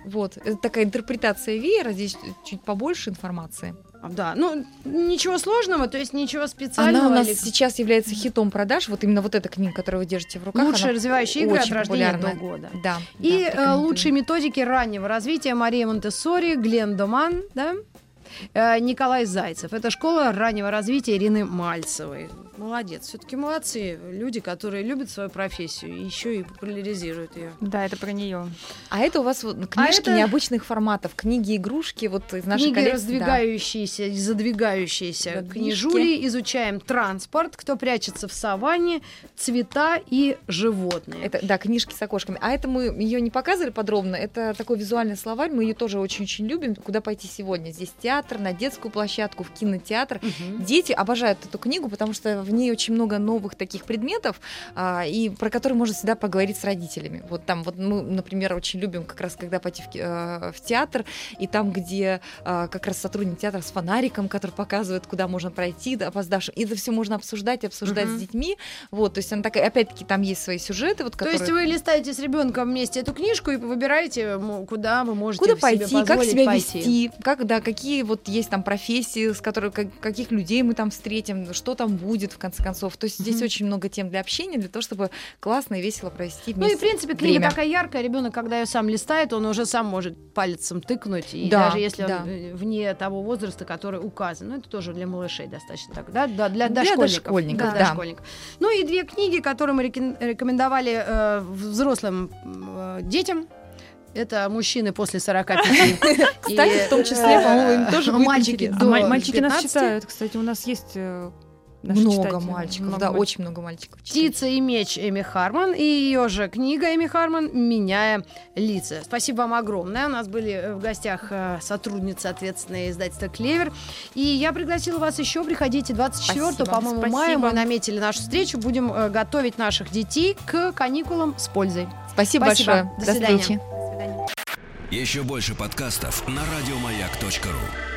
Вот, это такая интерпретация веера, здесь чуть побольше информации. Да, ну ничего сложного, то есть ничего специального. Она у нас или- сейчас является хитом продаж. Вот именно вот эта книга, которую вы держите в руках. Лучшие развивающие игры от рождения до года. Да. И да, э, лучшие методики раннего развития Мария Монтессори, Глен Доман, да? Э, Николай Зайцев. Это школа раннего развития Ирины Мальцевой. Молодец. Все-таки молодцы люди, которые любят свою профессию и еще и популяризируют ее. Да, это про нее. А это у вас вот книжки это- необычных форматов, книги, игрушки, вот из нашей Книги коллекции. да. раздвигающиеся и задвигающиеся Да, книжули. Изучаем транспорт, кто прячется в саванне, цвета и животные. Это, да, книжки с окошками. А это мы ее не показывали подробно. Это такой визуальный словарь. Мы ее тоже очень-очень любим. Куда пойти сегодня? Здесь театр, на детскую площадку, в кинотеатр. Мгм. Дети обожают эту книгу, потому что в ней очень много новых таких предметов, а, и про которые можно всегда поговорить с родителями. Вот там, вот мы, например, очень любим как раз, когда пойти в, э, в театр, и там, где а, как раз сотрудник театра с фонариком, который показывает, куда можно пройти, да, опоздавшим. И это все можно обсуждать, обсуждать Мгм. с детьми. Вот, то есть она такая, опять-таки, там есть свои сюжеты, вот, То которые... есть вы листаете с ребенком вместе эту книжку и выбираете, куда вы можете Куда себе пойти, как позволить себя пойти. вести, как, да, какие вот есть там профессии, с которой, как- каких людей мы там встретим, что там будет, в конце концов. То есть здесь очень много тем для общения, для того, чтобы классно и весело провести Ну и, вместе в принципе, книга время. такая яркая. Ребенок, когда ее сам листает, он уже сам может пальцем тыкнуть. И Да, даже если да. он вне того возраста, который указан. Ну, это тоже для малышей достаточно так, да? Да, для, Для дошкольников. дошкольников, для да. дошкольников. Ну и две книги, которые мы рекомендовали э, взрослым э, детям. Это мужчины после 45. Кстати, в том числе, э, по-моему, им тоже мальчики. А мальчики нас 15. читают, кстати, у нас есть э, наши Много читатели. мальчиков, Много да, мальчиков. очень много мальчиков. читают. «Птица и меч» Эми Харман и ее же книга Эми Харман «Меняя лица». Спасибо вам огромное. У нас были э, в гостях э, сотрудницы ответственные издательства «Клевер». И я пригласила вас еще. Приходите 24 Спасибо. по-моему, мая. Мы наметили нашу встречу. Будем э, готовить наших детей к каникулам с пользой. Спасибо, Спасибо. большое. До До свидания. встречи. Еще больше подкастов на радиомаяк.ру.